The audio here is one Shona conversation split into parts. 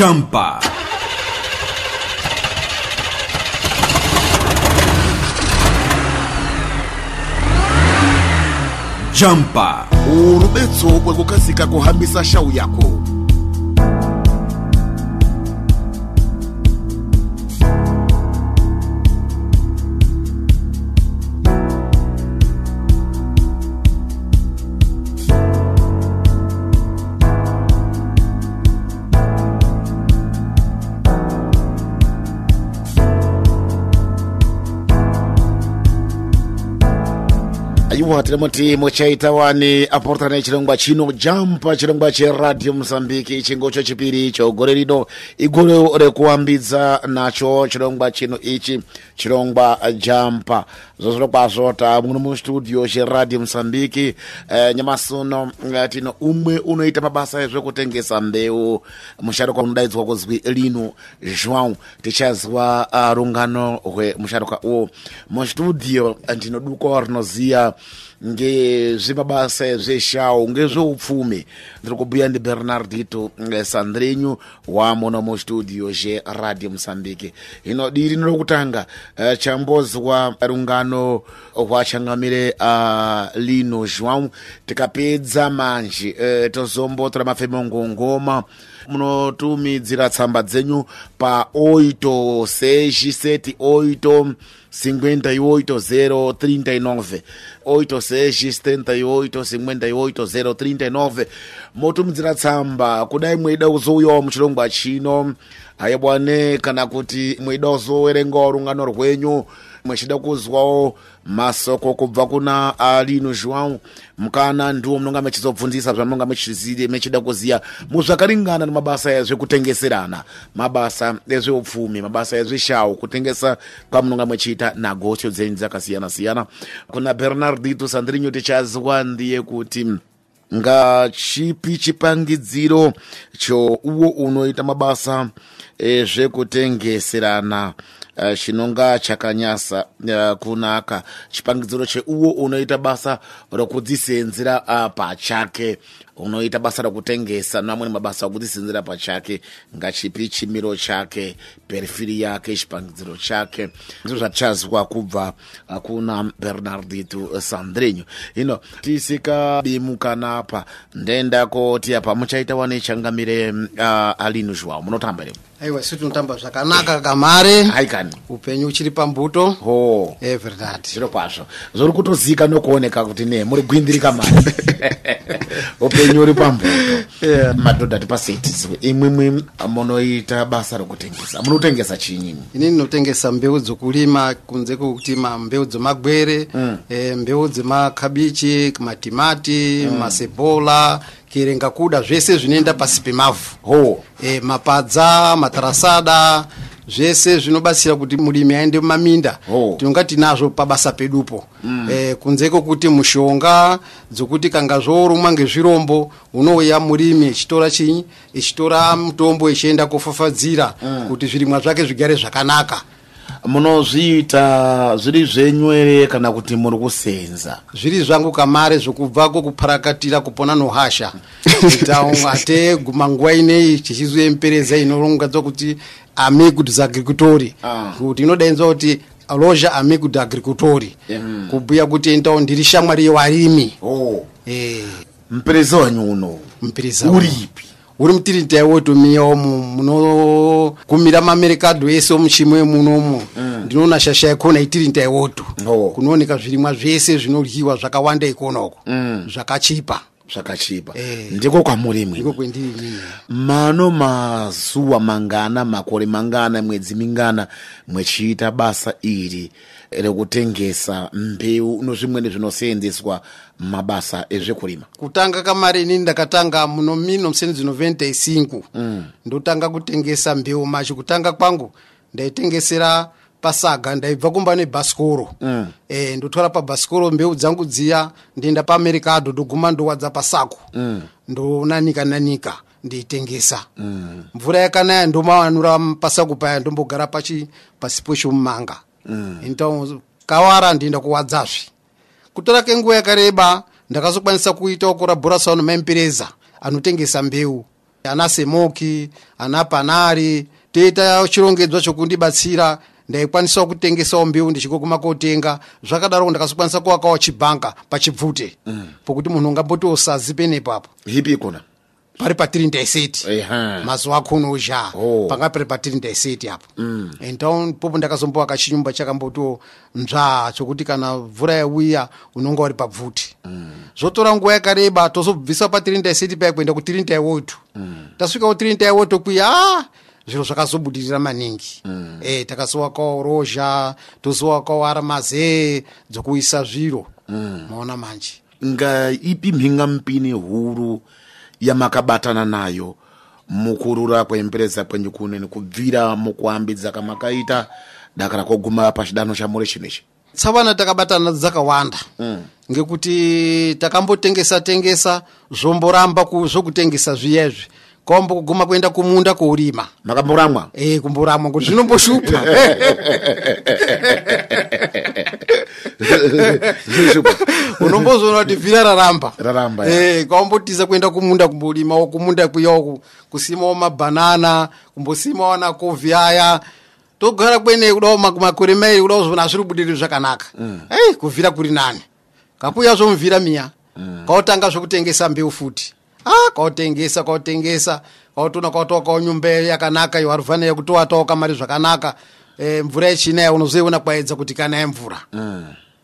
jampa Jumper. Urubetso rwo kuhambisa guhambisa yako aiwa tiri muti muchaita wani aportana chirongwa chino jampa chirongwa cheradio mozambique chingocho chipiri icho gore rino igore rekuambidza nacho chirongwa chino ichi chirongwa jampa zvozvino kwazvo tamuno mustudio cheradio mozambique eh, nyamasuno eh, tino umwe unoita mabasa ezvekutengesa mbeu. Musharuka unodaidzwa kuzwi lino joão tichazwa uh, rungano rwemusharuka uwo mustudio ndinodukawo rinoziya ngezvemabasa ezveshau ngezveupfumi. Ndiri kubhuya ndibernardito eh, sandrenyu wamuno mustudio zheradio mosambike. Hino diri nirokutanga uh, chambozwa rungano rwachangamire uh, lino joão tikapedza manje uh, tozombotora mafemo ngongoma munotumidzira tsamba dzenyu pa 8 seji seti 8 58 039 8 seji 78 58 039 motumidzira tsamba kudai mweida kuzouyawo muchirongwa chino. Hayabwane kana kuti mweida kuzowerengawo rungano rwenyu mwechida kuzwawo masoko kubva kuna alino joão. Mukana ndiwo munonga mechizobvunzisa zvamunonga mechida kuziya muzvakaringana nemabasa ezvekutengeserana mabasa ezveupfumi mabasa ezveshau kutengesa kwamunonga mechiita nagosho dzenyu dzakasiyana-siyana. Kuna bernardito sandirinyo tichazwa ndiye kuti ngachipi chipangidziro chouwo unoita mabasa ezvekutengeserana eh, chinonga chakanyasa eh, kunaka. Chipangidziro cheuwo unoita basa rokudzisenzera ah, pachake unoita basa rekutengesa neamweni mabasa okudzisenzera pachake ngachipi chimiro chake perifiri yake chipangidziro chake. Ndizvo zvatichazwa kubva kuna bernardito sandrenyo hino tisikabimukana ndenda koti apa muchaita wane changamire uh, alino joao munotamba leo aiwa isi tinotamba zvakanaka kamare. Haikani upenyu uchiri pambuto. Ho. Everdat zviro kwazvo. Zvori kutozika nokuoneka kuti ne muri gwindirika mari upenyu uri pambuto Yeah. madhodha tipaseitiswe imwimwi munoita basa rekutengesa munotengesa chinyi ini ndinotengesa mbeu dzokurima kunze kwokutima mbeu dzemagwere mm. e, mbeu dzemakabichi matimati mm. masebola kirenga kuda zvese zvinoenda pasi pemavhu ho e, mapadza matarasada zvese zvinobatsira kuti murimi aende mumaminda Oh. tinonga tinazvo pabasa pedupo mm. e, kunze kwokuti mushonga dzokuti kanga zvorumwa ngezvirombo unouya murimi echitora chinyi echitora mutombo echienda kofafadzira mm. kuti zvirimwa zvake zvigare zvakanaka munozviita zviri zvenyu ere kana kuti muri kusenza? Zviri zvangu kamare zvokubvako kuparakatira kupona nohasha. Ate guma nguva inei chichizoempereza inorongadzwa kuti agricultori Ah. kuti inodainzwa kuti loja amigo do agricultori Mm. kubhuya kuti ndao ndiri shamwari yevarimi ho Eh, mupereza wanyu uno? Mpiriza uri mutirintai wotomiyawo munokumira mamerekadho ese omuchimwe munomu ndinoona shasha yakona itirintai woto Oh. kunooneka zvirimwa zvese zvinoryiwa zvakawanda ikonoko Mm. zvakachipa. Zvakachipa. Eh. ndiko kwamuri imwe ndiko kwendiri inini mano mazuva mangana makore mangana mwedzi mingana mwechiita basa iri rekutengesa mbeu nozvimweni zvinoseenzeswa mumabasa ezvekurima kutanga kamari inini ndakatanga muno mino musenzi 95 mm. ndotanga kutengesa mbeu macho kutanga kwangu ndaitengesera pasaga ndaibva kumba nebhasikoro mm. e, ndotora pabhasikoro mbeu dzangu dziya ndienda paamericado ndoguma ndowadza pasako mm. ndonanika nanika ndeitengesa mm. mvura yakanaya ndomawanura pasako paya ndombogara pachi pasipo chomumanga mm. kawara ndienda kuwadzazve kutora kenguva yakareba ndakazokwanisa kuitawo korabhorasao nemaimpereza anotengesa mbeu ana semoki ana panari toita chirongedzwa chokundibatsira ndaikwanisawo kutengesawo mbeu ndichiko kumakotenga zvakadaro ndakazokwanisa kuvakawo chibhanka pachibvute mm. pokuti munhu ungamboti usazi penepapo hipi ikona pari patiri ndaiseti Eha. mazuva akhono uzha Oh. panga pari patiri ndaiseti apo mm. então popo ndakazombovaka chinyumba chakamboto nzva chokuti kana mvura yauya unonga uri pabvuti mm. zvotora nguva yakareba tozobvisa patiri ndaiseti paya kuenda kutiri ndaiwoto mm. tasvikawo tiri ndaiwoto kwiya a zviro zvakazobudirira maningi mm. e, takazowakawo rozha tozowakawo aramaze dzokuisa zviro mm. maona manje ngaipi mhinga mpini huru yamakabatana nayo. Mukurura kwempereza kwenyu kuneni kubvira mukuambidza kamakaita dakara koguma pachidanho chamuri chinechi tsavana takabatana nadzo dzakawanda. Mm. ngekuti takambotengesa tengesa zvomboramba ku- zvokutengesa zviyezvi kaombo kuguma kuenda kumunda kourima. Makamboramwa e kumboramwa kuti zvinomboshupa unombozoona kuti vhira raramba. Raramba, e kaombotiza kuenda kumunda kumborimawo kumunda kuyawo kusimawo mabhanana kumbosimawo nakovhi aya. Togara kwene kudawo ma- makore mairi kudawo zvoona zviri budiri zvakanaka. Ei kuvhira kuri nani. Kakuya zvomuvhira miya. Kautanga zvokutengesa mbeu futi a kautengesa kautengesa kautoona kautovakawo nyumba yakanaka iwaruvhana yekutowatawo kamari zvakanaka. E, mvura yechinaya unozoiona kwaedza kuti kana yemvura.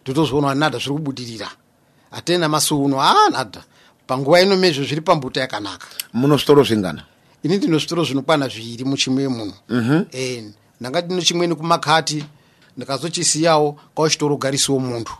Totozvoona kuti nadha zviri kubudirira hatena masuuno a nadha. Panguva ino mezvo zviri pambuta yakanaka. Muno zvitoro zvingana? Ini ndino zvitoro zvinokwana zviri muchimwe munhu e, ndanga ndino chimweni kumakati ndakazochisiyawo kauchitorogarisawo muntu.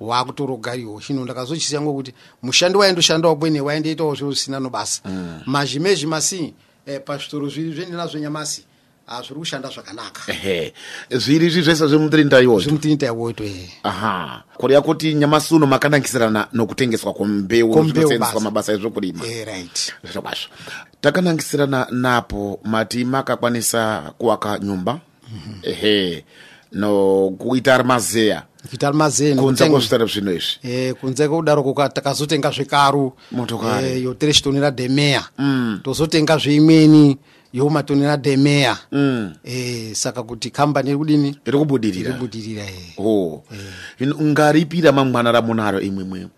Waakutorogariwo chino ndakazochisiya ngokuti mushandi waindoshandawo kwene waindoitawo zviro zvisina nobasa. Mazhimezhi masi eh, pazvitoro zviri zvendinazvo nyamasi ah, zviri kushanda zvakanaka. Ehe zviri izvi zvese zvemutiri ndaiwo zvimutinita iwoto e aha kureva kuti nyamasi uno makanangisirana nokutengeswa zvinosenzeswa basa. mabasa ezvokurima e, right. Zviro kwazvo takanangisirana napo mati makakwanisa kuvaka nyumba. Ehe nokuita armazeya kuita armazeni kunze kutenga- kwezvitoro zvino izvi. Eh, kunze kudaro takazotenga zvekaru Motokari. eh, yotere chitoni rademeya. Tozotenga zveimweni yomatoni rademeya. Eh, saka kuti kambani iri kudini? Iri kubudirira. Iribudirira eh. o Hino ngaripi ramangwana ramunaro imwimwi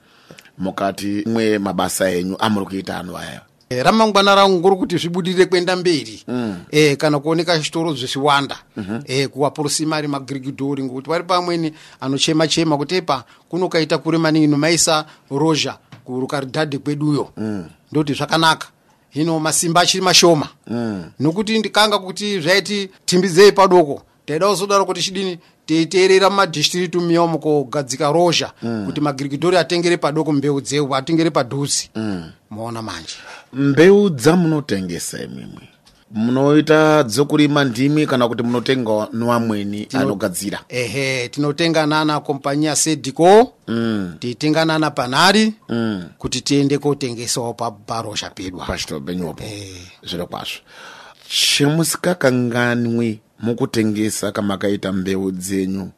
mukati mwe mabasa enyu amuri kuita ano aya ramangwana rangu ngori kuti zvibudirire kuenda mberi mm. eh, kana kuoneka zvitoro zvichiwanda mm-hmm. eh, kuvapurusi mari magirigidhori ngokuti vari pamweni anochema chema kuti epa kunokaita kuri maningi nomaisa rozha kurukaridhadhi kweduyo mm. ndoti zvakanaka hino masimba achiri mashoma mm. nokuti ndikanga kuti zvaiti timbidzei padoko taida kuzodaro kuti chidini teiteerera mumadhistritu miya umo kogadzika rozha mm. kuti magirigidhori atengere padoko mbeu dzeu atengere padhuzi mm. Maona manje. Mbeu dzamunotengesa imwimwi munoita dzokurima ndimi kana kuti munotenga nevamweni anogadzira. Ehe tinotenga nana kompanyia sedico mm. titenga nana panari. Mm. kuti tiende kotengesawo pa- parozha pedwa pachitoro penyupo zviro kwazvo. Chemusikakanganwi mukutengesa kamakaita mbeu dzenyu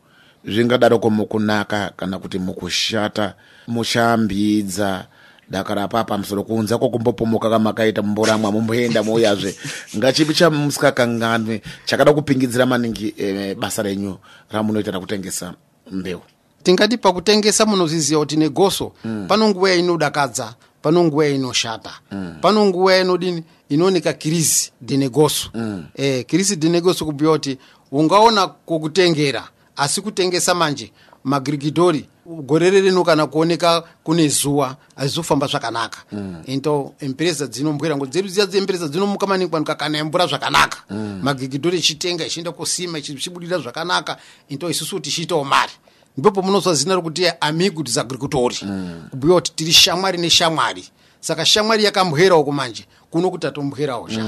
zvingadaroko mukunaka kana kuti mukushata muchaambidza dakara pa pamusoro kunza kokumbopomoka kamakaita mumboramwa mumboenda mouyazve ngachipi chamusikakanganwi chakada kupingidzira maningi e, basa renyu ramunoita rakutengesa mbeu tingati pakutengesa munozviziva kuti negoso mm. pano nguva yainodakadza pano nguva yainoshata mm. pano nguva yainodini inooneka kirisi dhinegoso mm. eh, kirisi dhinegoso kubhuya kuti ungaona kokutengera asi kutengesa manje magirigidhori gore rerino kana kuoneka kune zuwa hazizofamba zvakanaka. Mm. into empresa dzinombwera ngo dzedu dziya dzempresa dzinomuka maningi kwanuka kana yambura zvakanaka. Mm. magirigidhori ichitenga ichienda kusima ichibudirira zvakanaka into isusu tichiitawo mari. Ndipo munozwa zina rokuti amigo disagricultori mm. kubhuya kuti tiri shamwari neshamwari. Saka shamwari yakambwerawo kumanje kuno kuti atombwerawo zva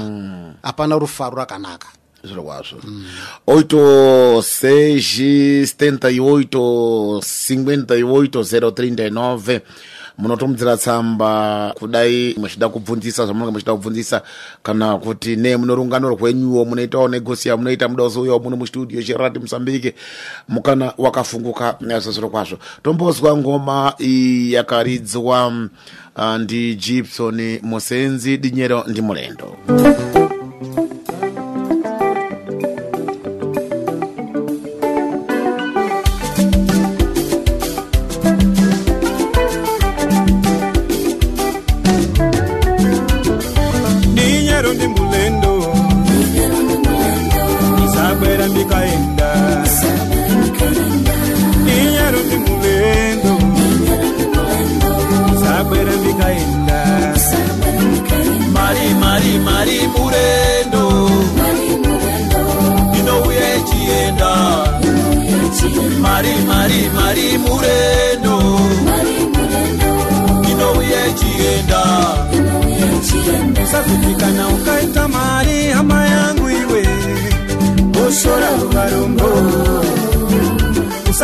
hapana rufaro rakanaka zviro kwazvo oito seis setenta e oito cinquenta e zero trinta e munotomudzira tsamba kudai muchida kubvunzisa zvamunenge muchida kubvunzisa kana kuti ne munorungano rwenyuwo munoitawo negosia munoita muda uzouyawo muno mustudio cherati musambike mukana wakafunguka zvazviro zviro kwazvo. Tombozwa ngoma iyi yakaridzwa uh, ndi gibson musenzi dinyero ndi mulendo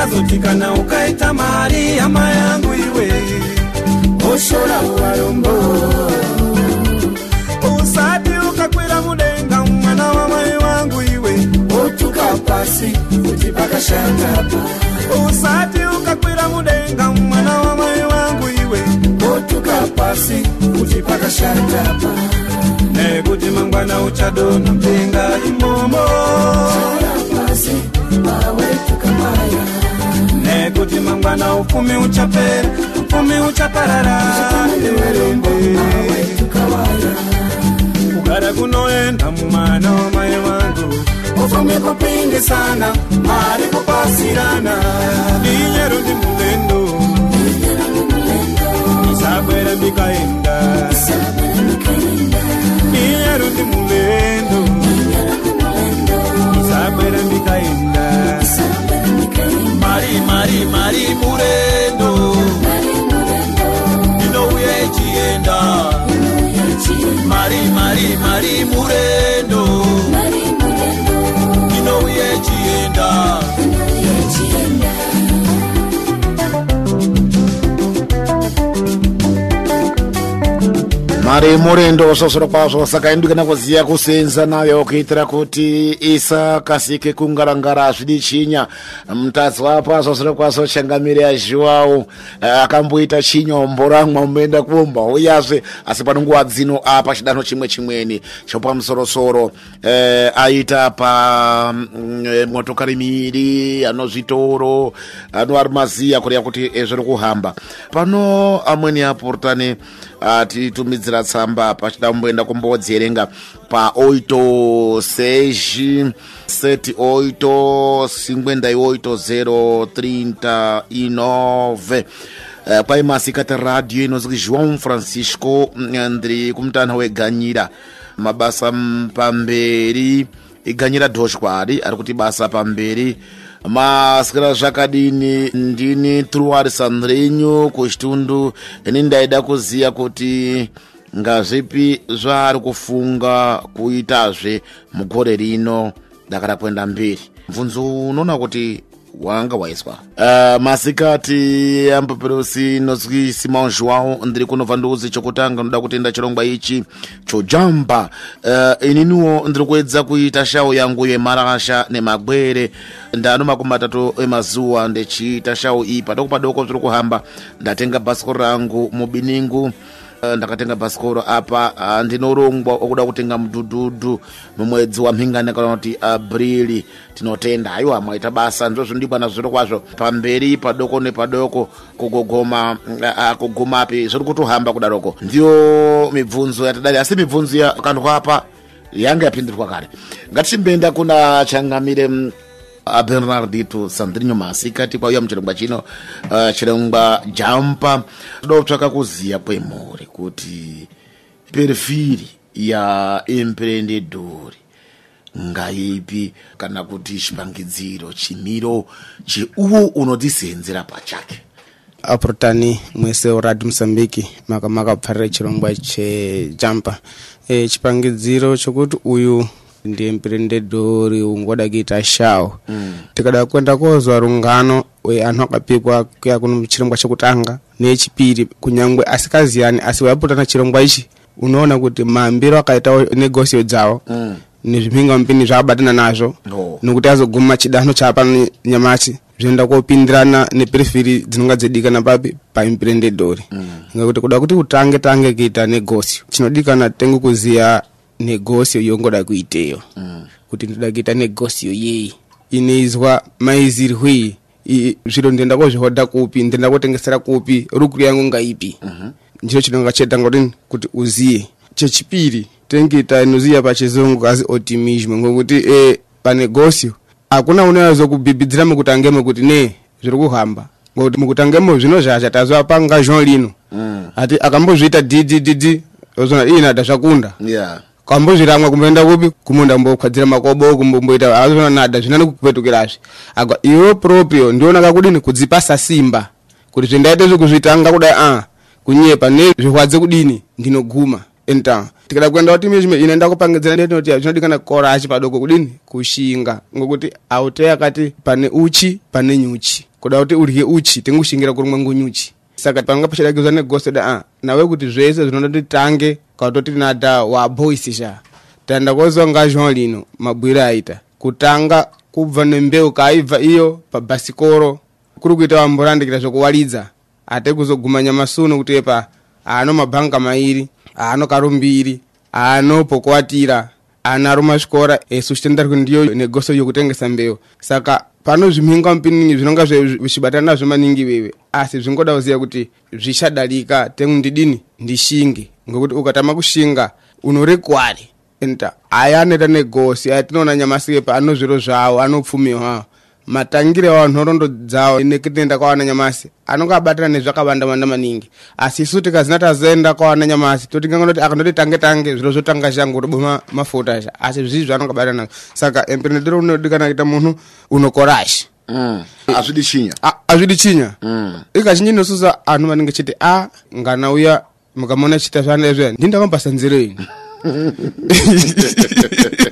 usazotikana ukaita mari hama yangu iwe. Oshora uvarombo. Usati ukakwira mudenga mwana wamai wangu iwe. Otuka pasi kuti pakashatapa usati ukakwira mudenga mwana wamai wangu iwe. Otuka pasi kuti pakashatapa nekuti mangwana uchadona mpenga imomo nekuti mangwana upfumi uchapera upfumi uchaparara. Kugara kunoenda mumana wamai vangu ufumi kupingisana mari kupasirana. Dinyero ndi mulendo isabwera mari murendo zvosviro kwazvo saka indikana kuziya kusenza nayo kuitira kuti isakasike kungarangara zvidi chinya. Mutadzi apa zvosviro kwazvo changamiri yazhiwawo akamboita chinyombo ramwa muenda kumba uyazve asi pano nguva dzino apa chidanho chimwe chimweni chopamusorosoro eh, aita pa mm, eh, miiri anozvitoro ano ari maziya kureva kuti eh, zviri kuhamba. Pano amweni apurutani atitumidzira tsamba pachida kumboenda kumbodzerenga pa oito seji sete oito cinquenta e oito zero trinta e nove. Eh, kwai masikati radio inozwi joão francisco mm, ndiri kumutana weganyira mabasa pamberi iganyira dhoshwari ari kuti basa pamberi. Masikira zvakadini? Ndini truar sandrenyu kuchitundu ini ndaida kuziya kuti ngazvipi zvaari kufunga kuitazve mugore rino dakara kuenda mberi mvunzo unoona kuti wanga waiswa uh, masikati amboperosi nozwi simon joao ndiri kunobva ndiuzi chokutanga ndoda kutenda chirongwa ichi chojamba. Uh, ininiwo ndiri kuedza kuita shau yangu yemarasha nemagwere ndano makumi matatu emazuva ndichiita shau iyi padoko padoko zviri kuhamba ndatenga bhasikoro rangu mubiningu ndakatenga bhasikoro apa uh, ndinorongwa okuda kutenga mudhudhudhu mumwedzi wamhingani kana kuti aprili tinotenda. Haiwa mwaita basa. Ndizvo ndibwana zviro kwazvo. Pamberi padoko nepadoko kugogoma uh, kugumapi zviri kutohamba kudaroko. Ndiyo mibvunzo yatidari asi mibvunzo yakandwa apa yanga yapindirwa kare. Ngatichimboenda kuna changamire mm, abernardito sandrinho masikati kwauya muchirongwa chino uh, chirongwa jampa. Toda kutsvaka kuziya kwemhuri kuti perfiri ya emprendedori ngaipi kana kuti chipangidziro chimiro cheuwo unodzisenzera pachake? Apurutani mwese uradi musambiki makamaka kupfarira chirongwa chejampa e, chipangidziro chokuti uyu ndi emprendedori ungoda kuita mm. tikada kwenda kozwa rungano we anthu akapikwa kuya kuno chirongwa chakutanga nechipiri kunyangwe asikaziyani asi wayaputana chirongwa ichi unoona kuti maambiro akaitawo negosio dzawo Mm. nezvipinga mpini zvaabatana nazvo no. nokuti azoguma chidanho chapano nyamachi zvinoenda kopindirana neperiferi dzinonga dzedikana papi paimprendedori ngekuti kuda kuti utange tange kuita negosio chinodikana tenge kuziya negosio yongoda kuiteyo kuti ndoda kuita negosio yeyi inoizwa maizirwi zviro ndenda kozvihoda kupi ndenda kotengesera kupi rukuru yangu ngaipi? Ndicho chinonga chetanga kuti kuti uziye. Chechipiri tengita inoziya pachizungu kazi optimism ngokuti e, panegosio hakuna unoyazo kubhibhidzira mukutangemo kuti ne zviri kuhamba. Ngokuti mukutangemo zvino zhazha tazwa panga jean lino. Ati akambozviita dddd ozona ina da zvakunda. Yeah kambozviramwa kumboenda kupi kumunda mbokwadzira makobo kumbomboita azona nada zvinani kupetukirazve agwa iwe propio ndiona kakudini kudzipasa simba. Kuti zvendaite zvekuzvitanga kudai a kunyepa ne zvirwadze kudini ndinoguma enta. Tikada kuenda kuti mizvimwe inoenda kupangidzira ndetinoti zvinodikana korachi padoko kudini? Kushinga. Ngokuti aute akati pane uchi pane nyuchi. Kuda kuti urye uchi tengushingira kurimwa ngunyuchi saka panga gosi da a nawe kuti zvese zvinoda kuti tange wa boys waboisisha tanda kozwa nga jean lino mabwiro aita. Kutanga kubva nembeu kaibva iyo pa basikoro. Kuri kuita wamborandikira zvokuwalidza ate kuzoguma nyamasuno kuti epa ano mabhanga mairi ano karumbiri ano pokuwatira ana rumasvikora esu chitenda kuti ndiyo negoso yokutengesa mbeu. Saka pano zvimhinga mupiningi zvinonga zvichibatana nazvo maningi wewe asi zvingoda kuziva kuti zvichadalika tengu ndidini? Ndishinge. Ngekuti ukatama kushinga unorekwari enta aya anoita negosi aya tinoona nyamasi yepa ano zviro zvawo anopfumiwa matangire wa nhorondo dzawo nekutenda kwawana nyamasi anonga abatana nezvakawandawanda maningi. Asi isu tikazina tazoenda kwawana nyamasi totingangoti akandoti tange tange zviro zvotanga shangu toboma mafuta sha asi zvizvi zvanonga batana nazvo saka emprendedor unodikana kuita munhu unokorashi mm. azvidi chinya. Azvidi chinya. Mm. ikazhinji inosusa anhu manenge chiti a ngana uya mukamona chita zvanezve ndindakamubasa nzero ini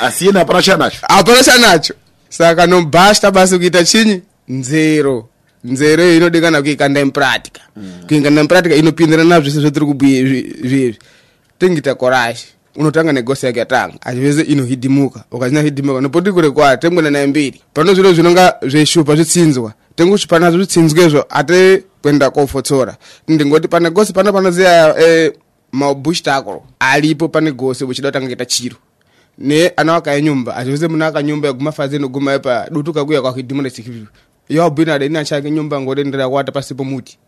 asi yena hapana chanacho. Hapana chanacho saka nombasta basi kuita chinyi? Nzero. Nzero iyo inodikana kuikanda impratica kuikanda impratica inopindirana na zvese zvetiri kubhuye zviezvi tengita korashi unotanga negosi yake yatanga achivese inohidhimuka ukazina hidhimuka nopoti kure kwari tengwena naye mbiri pano zviro zvinonga zveshupa zvitsinzwa. Tenguchipa nazvo zvitsinzwezvo ate kwenda kofotsora. Ndingoti pane gosi pano panoziya eh, mabush tackle alipo pane gosi uchida kutanga kuita chiro ne anawaka ya nyumba. Achiuze munaka nyumba yagumafa zino guma epa dutu kakuya kwa kidimona sikivivi. Yo bwino adeni achake nyumba ngotenderera kuwata pasipo muti.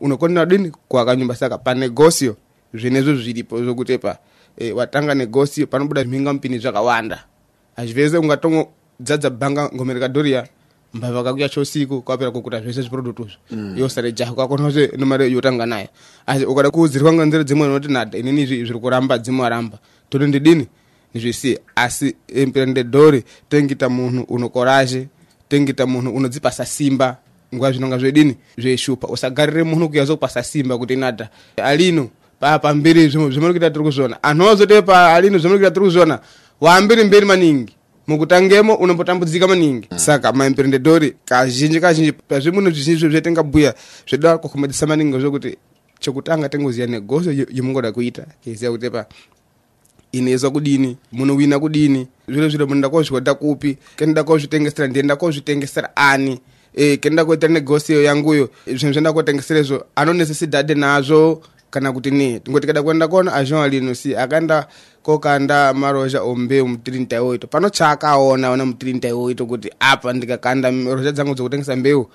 Unokonera dini kuwaka nyumba saka? Pa negosio zvenezvo zviripo zvokuti pa e, watanga negosio panobuda mhinga mpini zvakawanda azvivese ungatongodzadza bhanga ngomereka doriya mbava kakuya chosiku kwapera kukuta zvese zviprodutuzvo mm. yosare jaho kakonaze nemari yotanga nayo asi ukada kuudzirwa nganzira dzimwe noti nada inini zviri kuramba dzimwaramba toto ndidini nizvisiye asi emprendedori tengita munhu unokoraje tengita munhu unodzipasa simba. Nguva zvinonga zvedini? Zveshupa usagarire munhu kuyazokupasa simba kuti nada alino pa pamberi zvimwe zvimuri kuita tiri kuzviona. Anhu azote pa alino zvimuri kuita tiri kuzviona. Waambiri mberi maningi. Mukutangemo unombotambudzika maningi. Saka maemprendedori kazhinji kazhinji. Pazvimunhu zvizhinji zvetingabhuya zvida kukhomedzesa maningi zvokuti chekutanga tengoziya negoso yemungoda kuita keziya kuti pa inezwa kudini munowina kudini. Zviro zviro munoda kozvihodha kupi kenda kozvitengesera ndienda kozvitengesera ani. E, kendoda koita negosiyo yanguyo zvinhu zvenda kotengeserezvo anonesesidhadhe nazvo kana kuti ne ngoti kuenda kona azhon lino kokanda marozha ombeu mutirinta iwoito pano chaakaona ona mutirinta iwoito kuti apa ndikakanda rozha dzangu dzokutengesa mbeu.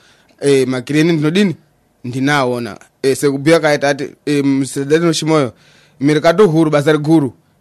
E, makireni ndinodini ndinaona e, sekubhuya kaita ati e, msedhatino chimoyo mirikato huru basa riguru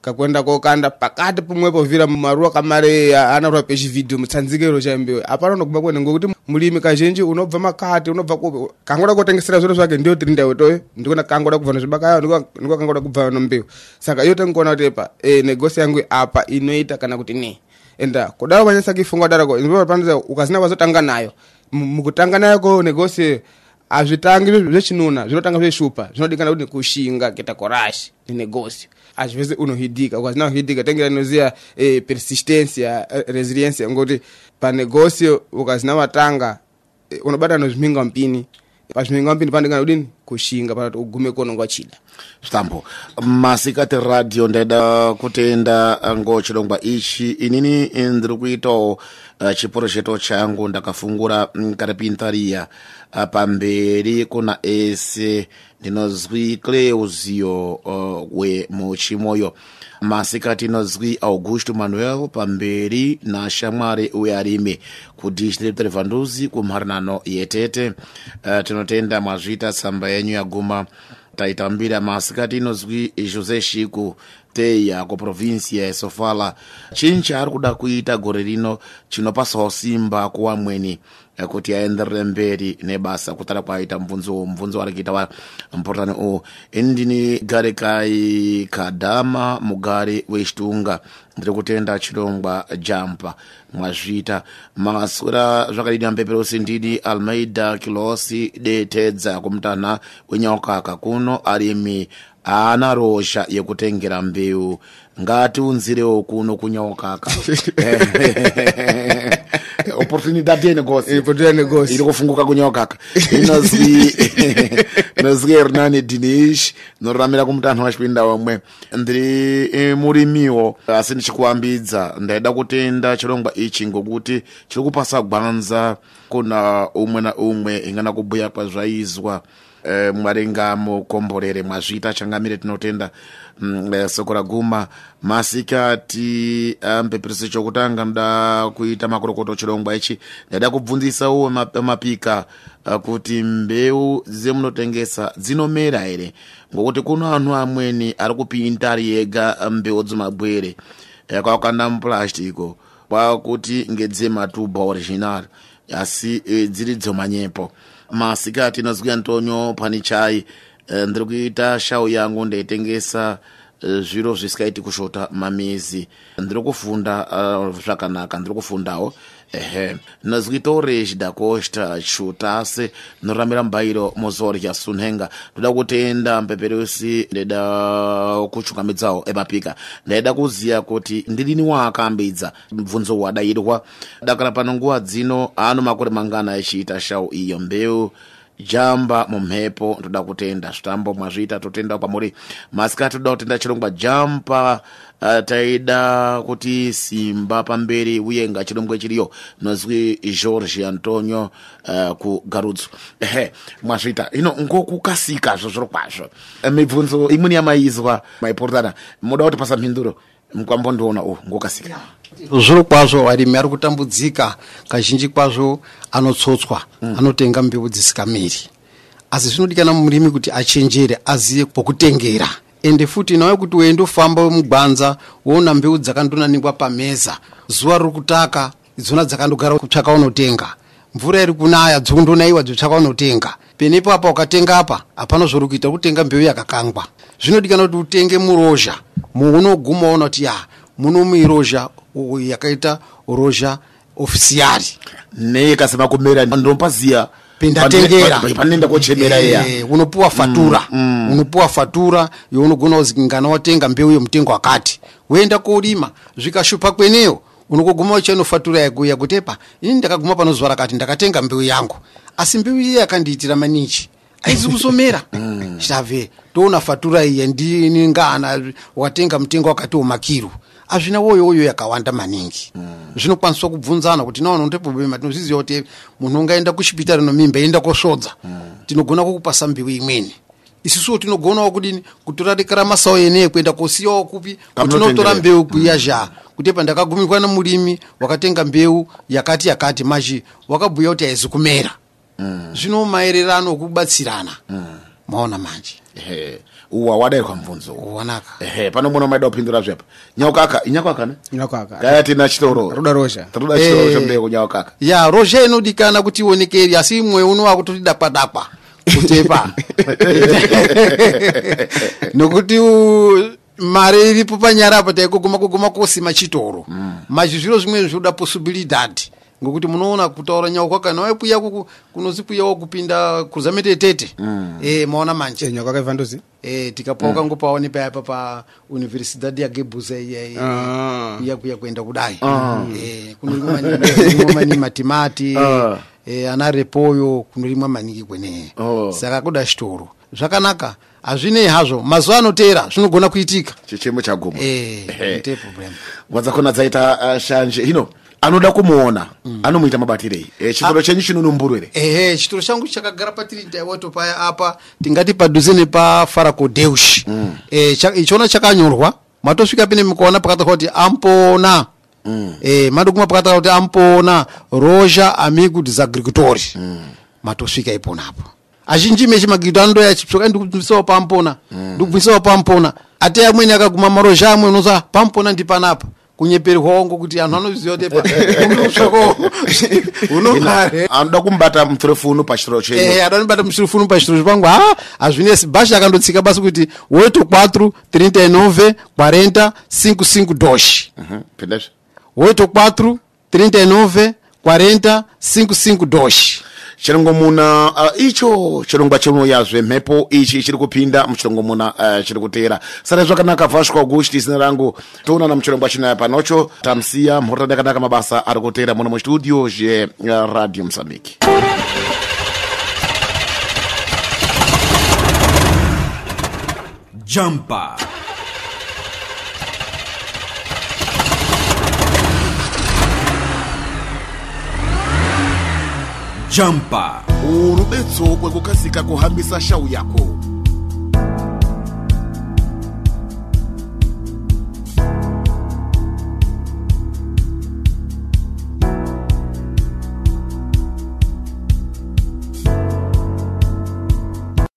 kakwenda kokanda pakati pomwepo vira maruwa kamare anarwa pechivhidhio mutsanzike rozha apano unoguma kwene ngokuti mulimi kazhinji unobva makati unobva kangoda kotengesera zviro zvake ndiyo tiri ndautoyo ndikona kangoda kubva nozvibakayo ndiko kangoda kubva nombewu saka iyo tangoona kuti pa e, negosi yangu apa inoita kana kuti ne. Enda kudaro manyasa kifunga kudaroko panza ukazina kwazotanga nayo. Mukutanga nayo ko negosi hazvitangi zvechinuna zvinotanga zveshupa zvinodikana kuti kushinga keta korashi às vezes unorridika quase não ridika tem que anuzia eh, persistência eh, resiliência ngoti. Pa negócio ukazina matanga eh, unobata nozviminga mpini. Pazviminga mpini pandikana udini? Kushinga patati ugume kononga chida stambo masikati radio ndaida kutenda eh, ngo ngochilongwa ichi inini ndiri kuitawo uh, eh, chiporo changu ndakafungura mm, karipintariya uh, pamberi kuna ese ndinozwi cleuziyo uh, wemuchimoyo masika tinozwi augusto manuel pamberi nashamwari uyarime kudistrict revanduzi kumharinano yetete. Uh, tinotenda mwazviita tsamba yenyu yaguma. Taitambira masikati inozwi jose shiku teya kuprovinsia yesofala chinhu ari kuda kuita gore rino chinopasawo simba kuwamweni kuti aenderere mberi nebasa kutara kwaita mubvunzo uwu mubvunzo wari kuita wa mpurutani uwu. Ini ndini garekai kadhama mugari wechitunga ndiri kutenda chirongwa jampa. Mwazviita maswera zvakadini ampeperosi ndini almeida kilosi detedza kumutanha wenyaukaka kuno arimi haana rozha yekutengera mbeu ngatiunzirewo kuno kunyaukaka opportunidade yenegosi ipotera negosi. Iri kufunguka kunyaukaka inozwi inozwi hernani dinish noramira kumutanho wachipinda womwe ndiri eh, murimiwo asi ndichikuambidza ndaida kutenda chirongwa ichi ngokuti chiri kupasa gwanza kuna umwe na umwe ingana kubhuya kwazvaizwa eh, mwaringa mukomborere mwazviita changamire tinotenda. Mm, eh, soko raguma masikati ampeperese chokutanga nda kuita makorokoto chirongwa ichi. Ndaida kubvunzisa uwo ma- mapika kuti mbeu dzemunotengesa dzinomera here ngokuti kuno anhu amweni ari kupinda yega mbeu dzemabwere kwakanda mupurastiko kwakuti ngedzematubha original asi eh, dziri dzomanyepo masikati inozwi antonio pani chai eh, ndiri kuita shau yangu ndaitengesa eh, zviro zvisikaiti kushota mamizi. Ndiri kufunda uh, zvakanaka ndiri kufundawo ehe nazikitori cidakosha chutase noramira mbairo mozori ca sunhenga. Toda kutenda mpeperusi ndida kucukamidzawo emapika ndaida kuziya kuti ndidini waakambidza mbvunzo wadayidwa dakala pano nguwa dzino ano makore mangana e aciita shau iyo mbeu. Jamba mumhepo ndoda kutenda. Zvitambo mwazviita totenda kwamuri. Masikati toda kutenda chirongwa jampa uh, taida kuti simba pamberi uye ngachirongwe chiriyo. Nozwi george antonio uh, kugarudzu ehe mwazviita. Ino ngokukasika zvo zviro kwazvo. Eh, mibvunzo imweni yamaizwa maipurutana muda kuti pasa mhinduro mukwambondiona u ngokasika zviro kwazvo varimi ari kutambudzika kazhinji kwazvo anotsotswa mm. anotenga mbeu dzisikamiri asi zvinodikana murimi kuti achenjere aziye pokutengera ende futi nawe kuti weindofamba mugwanza woona mbeu dzakandonanikwa pameza zuva riri kutaka idzona dzakandogara kutsvaka unotenga. Mvura iri kunaya dzokundonaiwa dzotsvaka unotenga penepo apa ukatenga apa? Hapana zvori kuita kutenga mbeu yakakangwa zvinodikana kuti utenge murozha muunoguma ona kuti ya muno muirozha yakaita rozha ofisiyari neyekasema kumera ndopaziya pendatengera kochemera iya e, unopuwa fatura. unopuwa fatura younogona kuzi ngana watenga mbeu yemutengo wakati woenda korima zvikashupa kweneyo unokoguma uchaino fatura yakuya kuti epa ini ndakaguma pano zuva rakati ndakatenga mbeu yangu. Asi mbeu iyi yakandiitira manichi aizi kuzomera chitave toona fatura iyi yandini ngana watenga mutengo wakati womakiru. Hazvina woyo woyo yakawanda maningi. Zvinokwaniswa kubvunzana kuti naona ndepobema tinozviziva kuti munhu ungaenda kuchipitari nomimba enda kosvodza tinogona kukupasa mbeu imweni isusuwo tinogonawo kudini? Kutora rekaramasawo yeneye kuenda kosiyawo kupi? Kuti Kamunotengerera. unotora mbeu kuyazha kuti pa ndakagumirwa nemurimi wakatenga mbeu yakati yakati mazhi wakabhuya kuti haizi kumera. Zvino maererano okubatsirana maona manje. Ehe. uwa wadairwa mvunzo wanaka. Ehe pano muno maida kupindura zvepa? Nyaukaka inyakaka ne? Nyakaka kaya tina chitoro. Ruda rosha. Toda chitoro Eh. chombeko nyaukaka. Ya rozha inodikana kuti ionekeri asi imwe uno wakutoti dakwadakwa kutepa. Nokuti mari iripo panyara apo taikuguma kuguma kosima chitoro. Machi zviro zvimwe zvoda possibilidad ngokuti munoona kutaura nyauka kana waipuya kuku kunozipuyawo kupinda kuzametetete eh maona manje. Ivandozi eh tikapauka ngopaone payapa pa universidad yagebuza iya iya Ah. kuya kuenda kudai. Eh maningi matimati. Ah. Eh ana repoyo kunorimwa maningi kwene. Oh. saka kuda chitoro zvakanaka hazvinei hazvo. Mazuva anotera zvinogona kuitika. Chichemo chaguma problem. Wadzakona dzaita uh, shanje. Hino anoda kumuona anomuita mabatirei. E, chitoro chenyu chinonumburwere? Ehe chitoro changu chakagara patirinda paya apa tingati padhuze nepafarakodeush mm. e, cha, ichona chakanyorwa. Matosvika pine mukaona pakatakwa kuti ampona mm. e, madukuma pakatala kuti ampoona roja amigo dos agricultores mm. matosvika iponapo azhinji mechi magirito andoya chipsoka ndikubvunzisawo pampona mm. pampona ate amweni akaguma maroja amwe unoza pampona ndi panapa kunyeperwaongo kuti anthu anoziva kumbata mfurefunu pachitoro chenu. Mfurefunu pachitoro pangu ha azvinesi bhashi akandotsika basi kuti 84 39 40 55 dosh 84 39 muna uh, icho chirongwa chimwe yazve mhepo ichi chiri kupinda muchilongo muna uh, chiri kutera sara zvakanaka vasco augusti zina rangu toonana muchilongwa chinaya panocho tamsiya mhorotani yakanaka mabasa ari kutera muno mustudio zveradio uh, mozambique jampa jampa. Urubetso rwo gukazi kaguhambisa shawu yako.